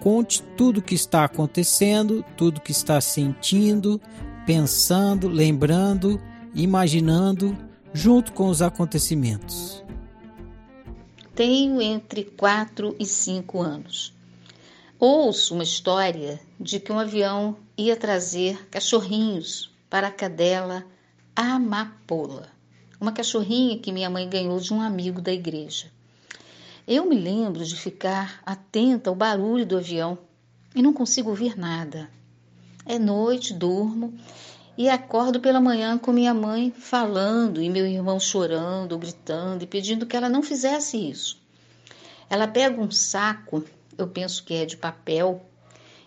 Conte tudo o que está acontecendo, tudo o que está sentindo, pensando, lembrando, imaginando, junto com os acontecimentos. Tenho entre 4 e 5 anos. Ouço uma história de que um avião ia trazer cachorrinhos para a cadela Amapola, uma cachorrinha que minha mãe ganhou de um amigo da igreja. Eu me lembro de ficar atenta ao barulho do avião e não consigo ouvir nada. É noite, durmo e acordo pela manhã com minha mãe falando e meu irmão chorando, gritando e pedindo que ela não fizesse isso. Ela pega um saco, eu penso que é de papel,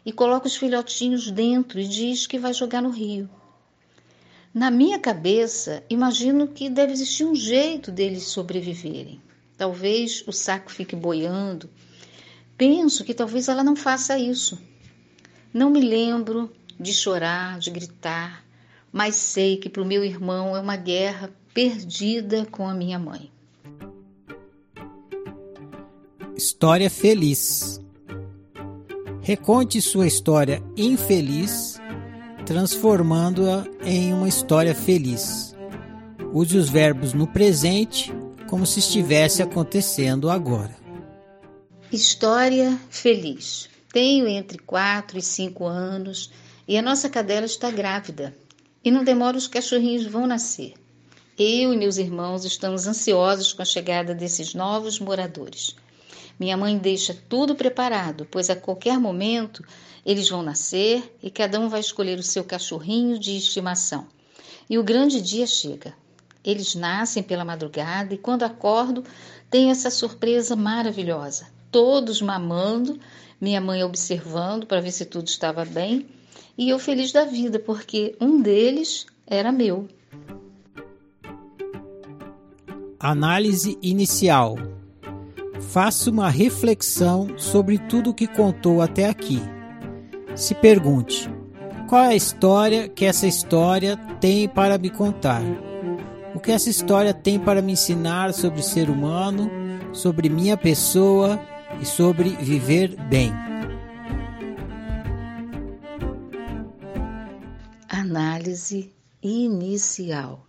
e coloca os filhotinhos dentro e diz que vai jogar no rio. Na minha cabeça, imagino que deve existir um jeito deles sobreviverem. Talvez o saco fique boiando. Penso que talvez ela não faça isso. Não me lembro de chorar, de gritar, mas sei que para o meu irmão é uma guerra perdida com a minha mãe. História feliz. Reconte sua história infeliz transformando-a em uma história feliz. Use os verbos no presente como se estivesse acontecendo agora. História feliz. Tenho entre 4 e 5 anos e a nossa cadela está grávida. E não demora os cachorrinhos vão nascer. Eu e meus irmãos estamos ansiosos com a chegada desses novos moradores. Minha mãe deixa tudo preparado, pois a qualquer momento eles vão nascer e cada um vai escolher o seu cachorrinho de estimação. E o grande dia chega. Eles nascem pela madrugada e quando acordo, tenho essa surpresa maravilhosa. Todos mamando, minha mãe observando para ver se tudo estava bem, e eu feliz da vida porque um deles era meu. Análise inicial. Faça uma reflexão sobre tudo o que contou até aqui se pergunte: qual é a história que essa história tem para me contar? Que essa história tem para me ensinar sobre ser humano, sobre minha pessoa e sobre viver bem? Análise inicial.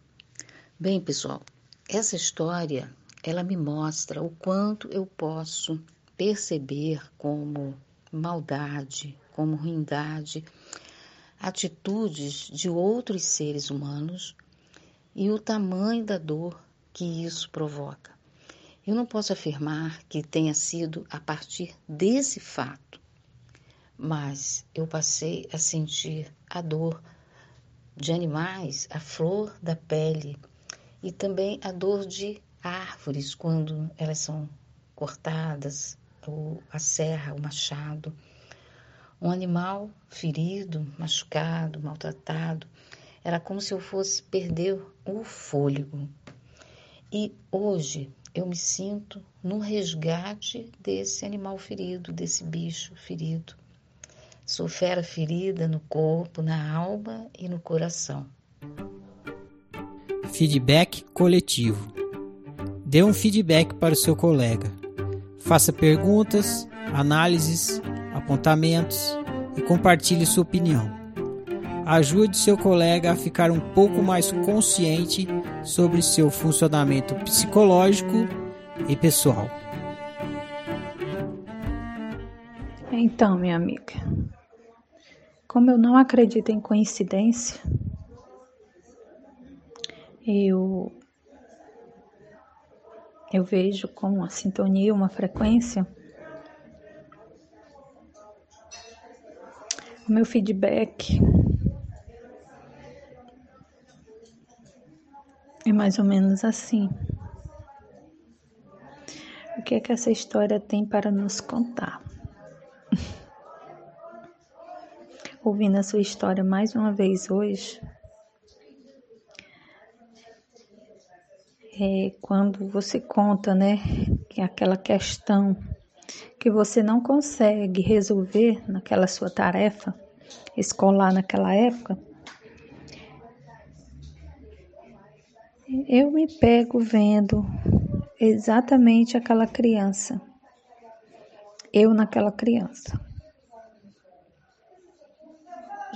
Bem, pessoal, essa história ela me mostra o quanto eu posso perceber como maldade, como ruindade, atitudes de outros seres humanos e o tamanho da dor que isso provoca. Eu não posso afirmar que tenha sido a partir desse fato, mas eu passei a sentir a dor de animais, a flor da pele e também a dor de árvores quando elas são cortadas, ou a serra, o machado. Um animal ferido, machucado, maltratado, era como se eu fosse perder o fôlego. E hoje eu me sinto no resgate desse animal ferido, desse bicho ferido. Sou fera ferida no corpo, na alma e no coração. Feedback coletivo. Dê um feedback para o seu colega. Faça perguntas, análises, apontamentos e compartilhe sua opinião. Ajude seu colega a ficar um pouco mais consciente sobre seu funcionamento psicológico e pessoal. Então, minha amiga, como eu não acredito em coincidência, eu eu vejo como uma sintonia, uma frequência. O meu feedback É mais ou menos assim. O que é que essa história tem para nos contar? Ouvindo a sua história mais uma vez hoje, é quando você conta, né, que é aquela questão que você não consegue resolver naquela sua tarefa escolar naquela época, eu me pego vendo exatamente aquela criança, eu naquela criança.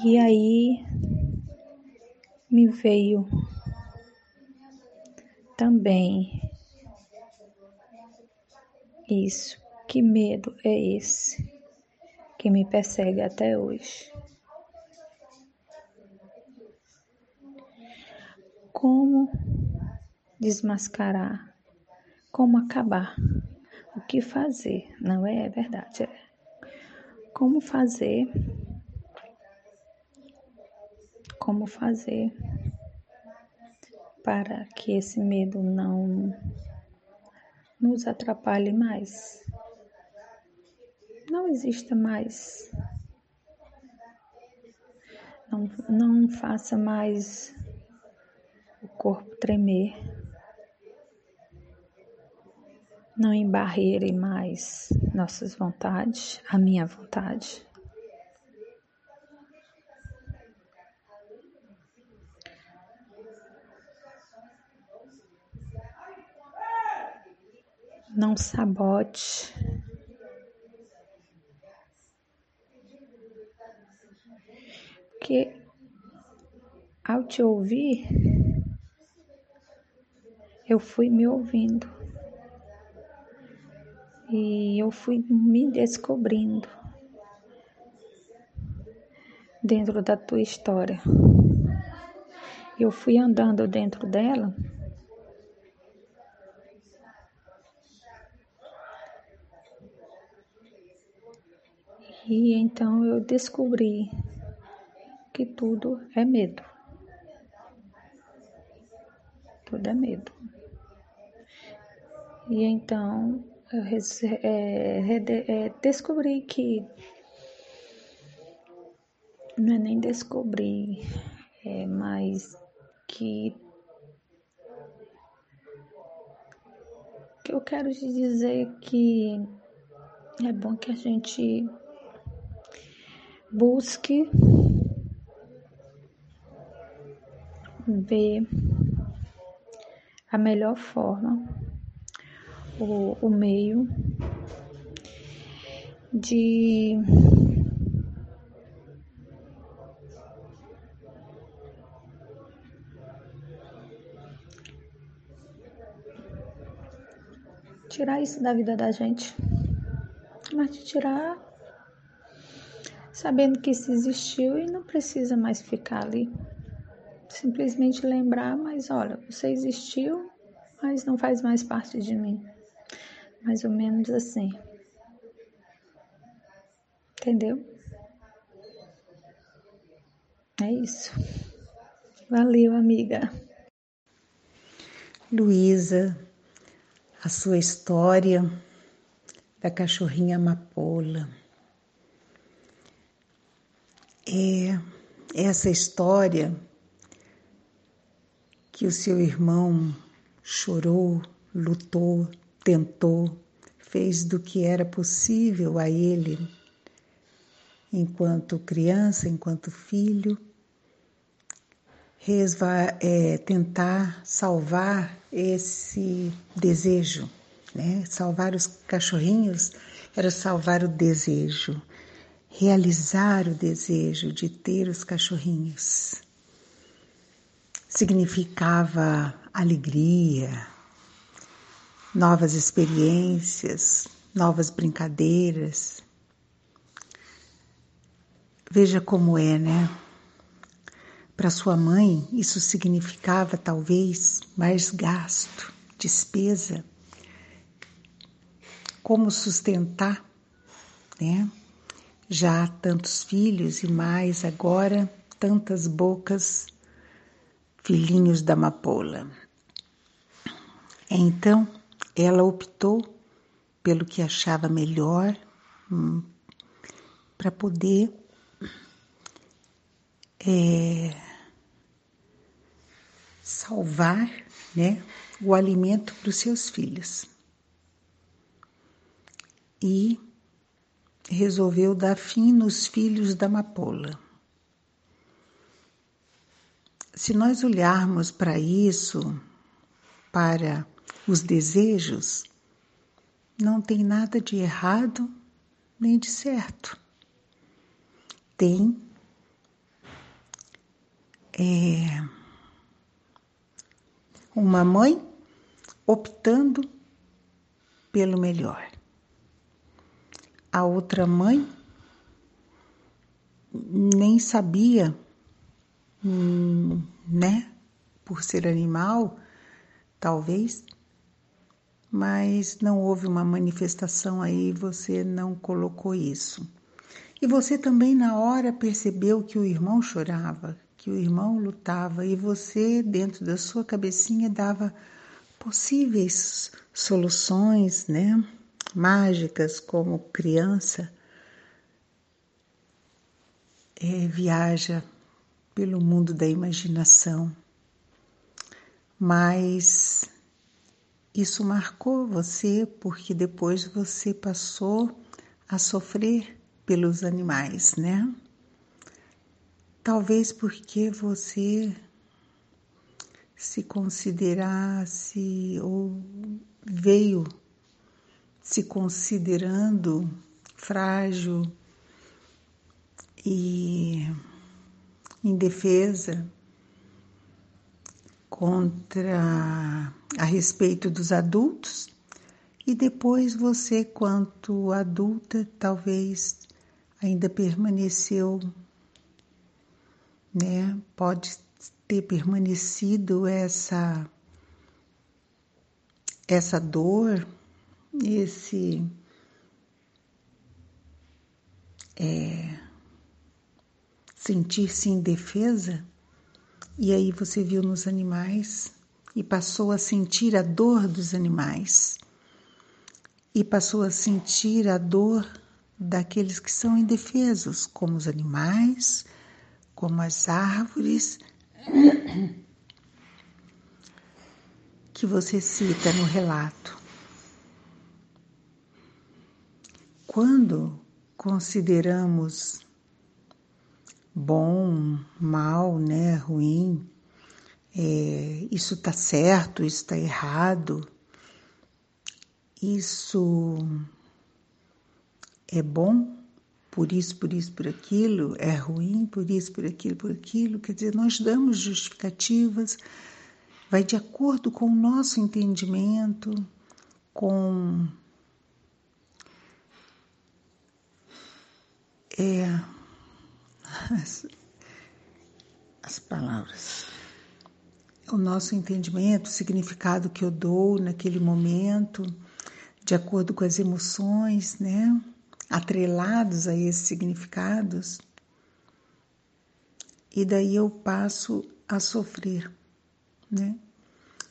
E aí me veio também isso. Que medo é esse que me persegue até hoje? Como desmascarar, como acabar, o que fazer, não é, é verdade, é. Como fazer, como fazer para que esse medo não nos atrapalhe mais, não exista mais, não, não faça mais o corpo tremer não embarreire mais nossas vontades, a minha vontade. Não sabote. Porque ao te ouvir, eu fui me ouvindo e eu fui me descobrindo dentro da tua história. Eu fui andando dentro dela. E então eu descobri que tudo é medo. Tudo é medo. E então é, é, descobri que não é nem descobrir, é mais que que eu quero te dizer que é bom que a gente busque ver a melhor forma o, o meio de tirar isso da vida da gente, mas de tirar sabendo que isso existiu e não precisa mais ficar ali. Simplesmente lembrar, mas olha, você existiu, mas não faz mais parte de mim mais ou menos assim. Entendeu? É isso. Valeu, amiga. Luísa, a sua história da cachorrinha amapola. É essa história que o seu irmão chorou lutou, tentou, fez do que era possível a ele, enquanto criança, enquanto filho, resva, é, tentar salvar esse desejo, né? Salvar os cachorrinhos era salvar o desejo, realizar o desejo de ter os cachorrinhos. Significava alegria, novas experiências, novas brincadeiras. Veja como é, né? Para sua mãe, isso significava talvez mais gasto, despesa. Como sustentar, né? Já tantos filhos e mais agora tantas bocas, filhinhos da amapola. Então, ela optou pelo que achava melhor hum, para poder é, salvar né, o alimento para os seus filhos. E resolveu dar fim nos filhos da amapola. Se nós olharmos para isso, para os desejos, não tem nada de errado nem de certo. Tem é, uma mãe optando pelo melhor. A outra mãe nem sabia, hum, né, por ser animal, talvez, mas não houve uma manifestação aí, você não colocou isso. E você também, na hora, percebeu que o irmão chorava, que o irmão lutava e você, dentro da sua cabecinha, dava possíveis soluções, né? Mágicas, como criança é, viaja pelo mundo da imaginação. Mas isso marcou você porque depois você passou a sofrer pelos animais, né? Talvez porque você se considerasse ou veio se considerando frágil e indefesa contra a respeito dos adultos e depois você quanto adulta talvez ainda permaneceu né? Pode ter permanecido essa essa dor, esse é, sentir-se indefesa, e aí você viu nos animais e passou a sentir a dor dos animais, e passou a sentir a dor daqueles que são indefesos, como os animais, como as árvores que você cita no relato. Quando consideramos bom, mal, né, ruim, é, isso está certo, isso está errado, isso é bom por isso, por isso, por aquilo, é ruim, por isso, por aquilo, por aquilo. Quer dizer, nós damos justificativas, vai de acordo com o nosso entendimento, com. É, as, as palavras. O nosso entendimento, o significado que eu dou naquele momento, de acordo com as emoções, né? atrelados a esses significados, e daí eu passo a sofrer, né?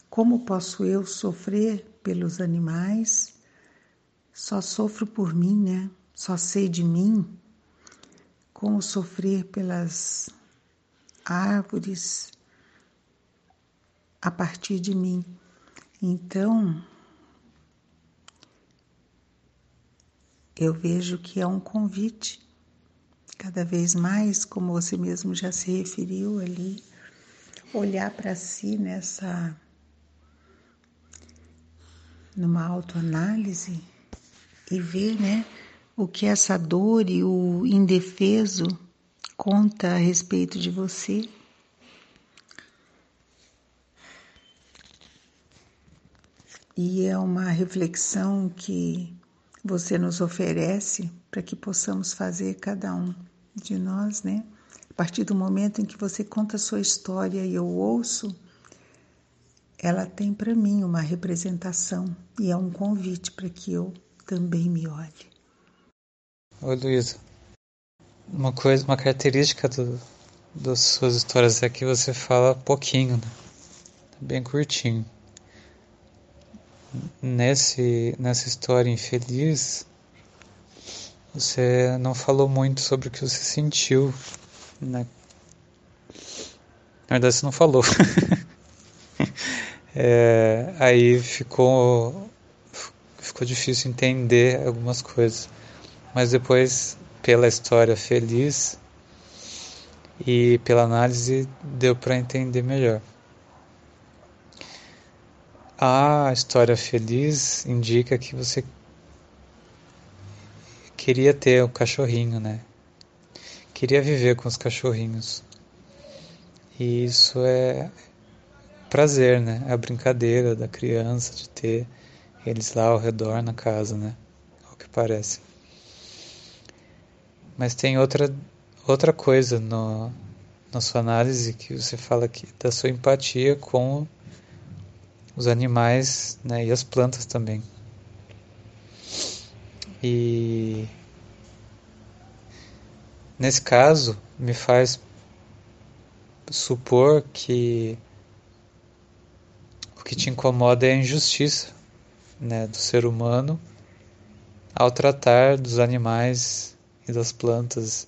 Como posso eu sofrer pelos animais? Só sofro por mim, né? Só sei de mim como sofrer pelas árvores a partir de mim. Então, eu vejo que é um convite, cada vez mais, como você mesmo já se referiu ali, olhar para si nessa numa autoanálise e ver, né, o que essa dor e o indefeso conta a respeito de você. E é uma reflexão que você nos oferece para que possamos fazer cada um de nós, né? A partir do momento em que você conta a sua história e eu ouço, ela tem para mim uma representação e é um convite para que eu também me olhe. Oi, Luísa. Uma coisa, uma característica do, das suas histórias é que você fala pouquinho, né? Bem curtinho. Nesse, nessa história infeliz, você não falou muito sobre o que você sentiu, né? Na verdade, você não falou. é, aí ficou ficou difícil entender algumas coisas. Mas depois, pela história feliz e pela análise, deu para entender melhor. A história feliz indica que você queria ter o um cachorrinho, né? Queria viver com os cachorrinhos. E isso é prazer, né? É a brincadeira da criança de ter eles lá ao redor na casa, né? Ao que parece. Mas tem outra outra coisa no, na sua análise que você fala aqui da sua empatia com os animais né, e as plantas também. E nesse caso me faz supor que o que te incomoda é a injustiça né, do ser humano ao tratar dos animais e das plantas,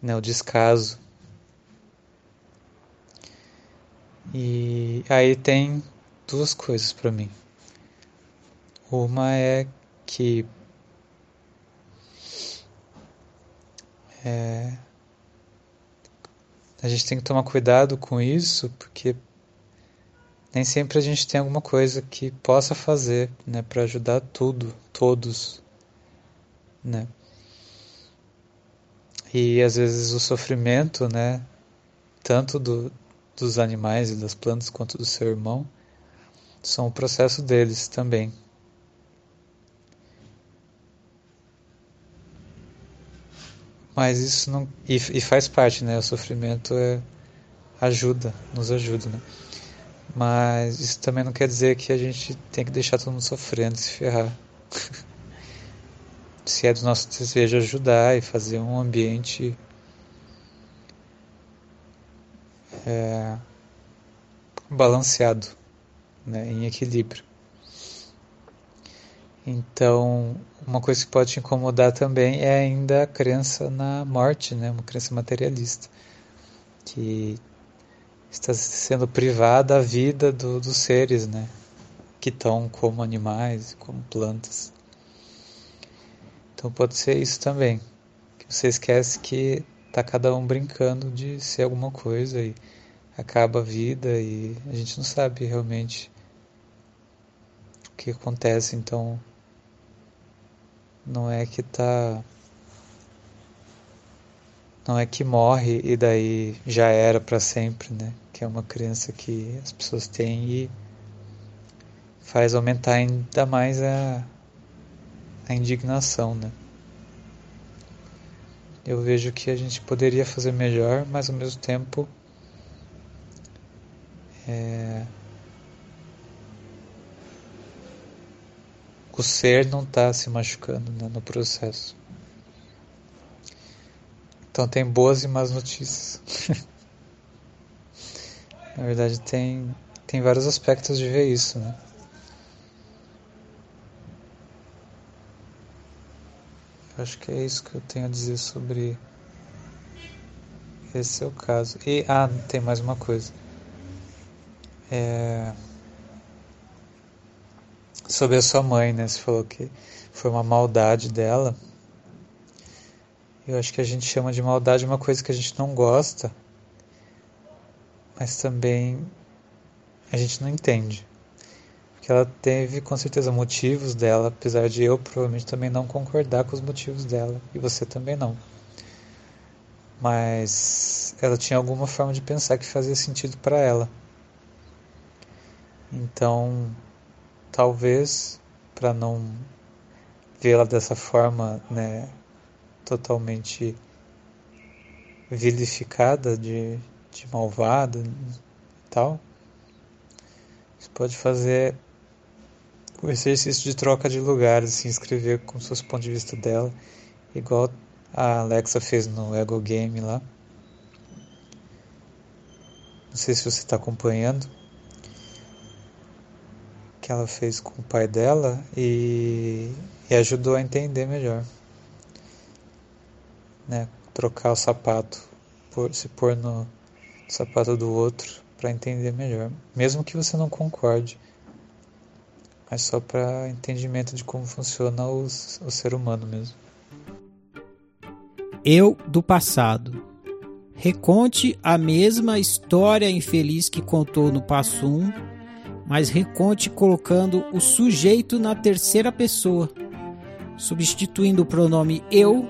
né, o descaso. E aí tem duas coisas para mim. Uma é que é, a gente tem que tomar cuidado com isso, porque nem sempre a gente tem alguma coisa que possa fazer, né, para ajudar tudo, todos, né? E às vezes o sofrimento, né, tanto do, dos animais e das plantas quanto do seu irmão, são o processo deles também. Mas isso não e, e faz parte, né? O sofrimento é ajuda, nos ajuda, né? Mas isso também não quer dizer que a gente tem que deixar todo mundo sofrendo, se ferrar. se é do nosso desejo ajudar e fazer um ambiente é, balanceado, né, em equilíbrio. Então, uma coisa que pode te incomodar também é ainda a crença na morte, né, uma crença materialista, que está sendo privada a vida do, dos seres, né? Que estão como animais, como plantas. Então pode ser isso também. Que você esquece que tá cada um brincando de ser alguma coisa e acaba a vida e a gente não sabe realmente o que acontece, então não é que tá não é que morre e daí já era para sempre, né? que é uma crença que as pessoas têm e faz aumentar ainda mais a, a indignação, né? Eu vejo que a gente poderia fazer melhor, mas ao mesmo tempo é, o ser não está se machucando né, no processo. Então tem boas e más notícias. Na verdade, tem, tem vários aspectos de ver isso, né? Acho que é isso que eu tenho a dizer sobre esse é o caso. E, ah, tem mais uma coisa. É... sobre a sua mãe, né? Você falou que foi uma maldade dela. Eu acho que a gente chama de maldade uma coisa que a gente não gosta, mas também a gente não entende. Porque ela teve com certeza motivos dela, apesar de eu provavelmente também não concordar com os motivos dela, e você também não. Mas ela tinha alguma forma de pensar que fazia sentido para ela. Então, talvez para não vê-la dessa forma, né, totalmente vilificada de, de malvada e tal, você pode fazer o exercício de troca de lugares, assim, escrever com seus pontos de vista dela, igual a Alexa fez no Ego Game lá. Não sei se você está acompanhando que ela fez com o pai dela e, e ajudou a entender melhor. Né? Trocar o sapato, por, se pôr no sapato do outro para entender melhor. Mesmo que você não concorde, mas só para entendimento de como funciona o, o ser humano mesmo. Eu do passado. Reconte a mesma história infeliz que contou no passo 1 mas reconte colocando o sujeito na terceira pessoa, substituindo o pronome eu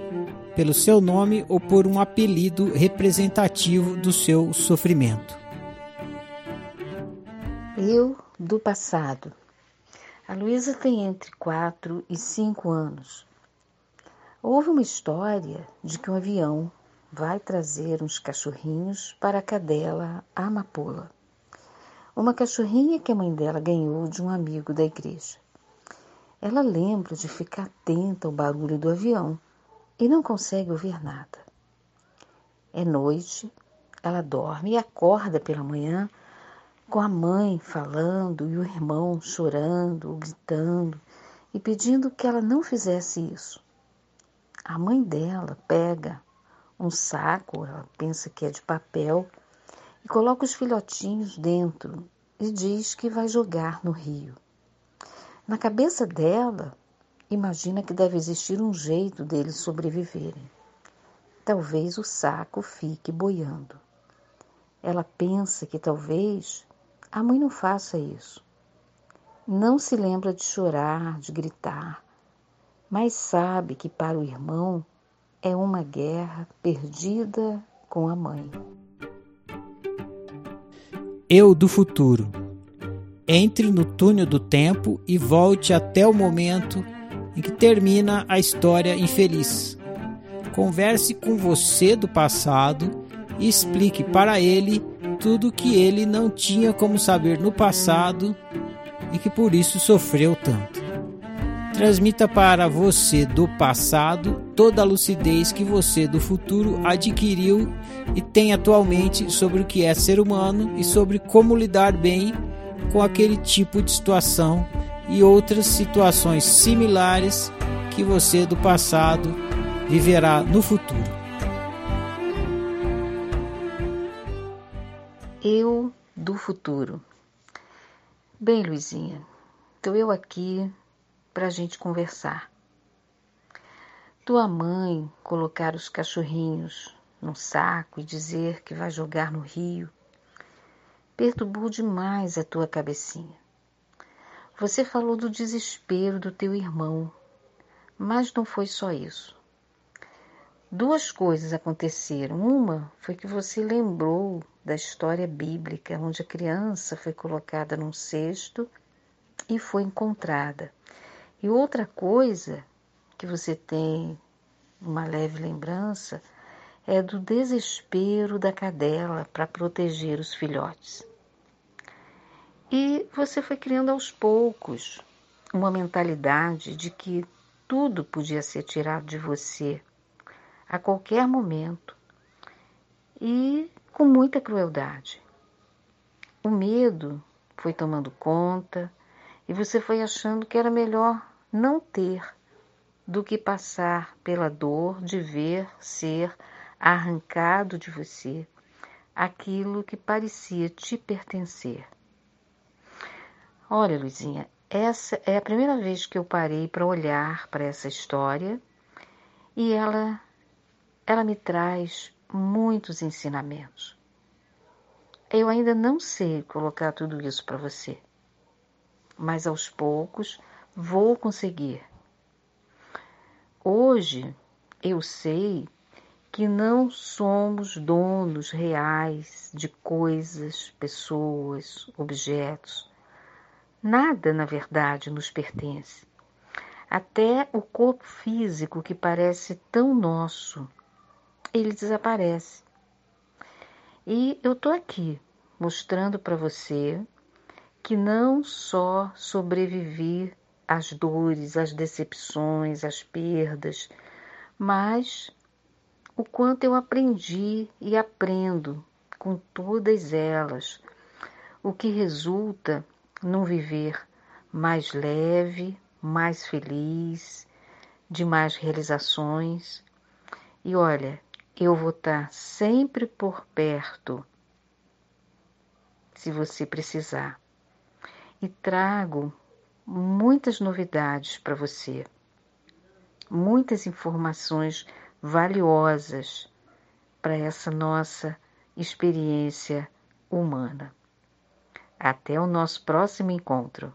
pelo seu nome ou por um apelido representativo do seu sofrimento. Eu do passado. A Luísa tem entre 4 e 5 anos. Houve uma história de que um avião vai trazer uns cachorrinhos para a cadela amapola uma cachorrinha que a mãe dela ganhou de um amigo da igreja. Ela lembra de ficar atenta ao barulho do avião e não consegue ouvir nada. É noite, ela dorme e acorda pela manhã com a mãe falando e o irmão chorando gritando e pedindo que ela não fizesse isso. A mãe dela pega um saco, ela pensa que é de papel, e coloca os filhotinhos dentro e diz que vai jogar no rio. Na cabeça dela, imagina que deve existir um jeito deles sobreviverem. Talvez o saco fique boiando. Ela pensa que talvez a mãe não faça isso. Não se lembra de chorar, de gritar, mas sabe que para o irmão é uma guerra perdida com a mãe. Eu do futuro. Entre no túnel do tempo e volte até o momento em que termina a história infeliz. Converse com você do passado e explique para ele tudo que ele não tinha como saber no passado e que por isso sofreu tanto. Transmita para você do passado toda a lucidez que você do futuro adquiriu e tem atualmente sobre o que é ser humano e sobre como lidar bem com aquele tipo de situação e outras situações similares que você do passado viverá no futuro. Do futuro. Bem, Luizinha, estou eu aqui para a gente conversar. Tua mãe colocar os cachorrinhos num saco e dizer que vai jogar no rio perturbou demais a tua cabecinha. Você falou do desespero do teu irmão, mas não foi só isso. Duas coisas aconteceram. Uma foi que você lembrou da história bíblica, onde a criança foi colocada num cesto e foi encontrada. E outra coisa que você tem uma leve lembrança é do desespero da cadela para proteger os filhotes. E você foi criando aos poucos uma mentalidade de que tudo podia ser tirado de você a qualquer momento e com muita crueldade. O medo foi tomando conta e você foi achando que era melhor não ter do que passar pela dor de ver ser arrancado de você aquilo que parecia te pertencer. Olha, Luizinha, essa é a primeira vez que eu parei para olhar para essa história e ela ela me traz muitos ensinamentos. Eu ainda não sei colocar tudo isso para você, mas aos poucos vou conseguir. Hoje eu sei que não somos donos reais de coisas, pessoas, objetos. Nada, na verdade, nos pertence. Até o corpo físico que parece tão nosso, ele desaparece. E eu estou aqui mostrando para você que não só sobrevivi às dores, às decepções, às perdas, mas o quanto eu aprendi e aprendo com todas elas, o que resulta num viver mais leve, mais feliz, de mais realizações. E olha, eu vou estar sempre por perto, se você precisar e trago muitas novidades para você, muitas informações valiosas para essa nossa experiência humana. Até o nosso próximo encontro.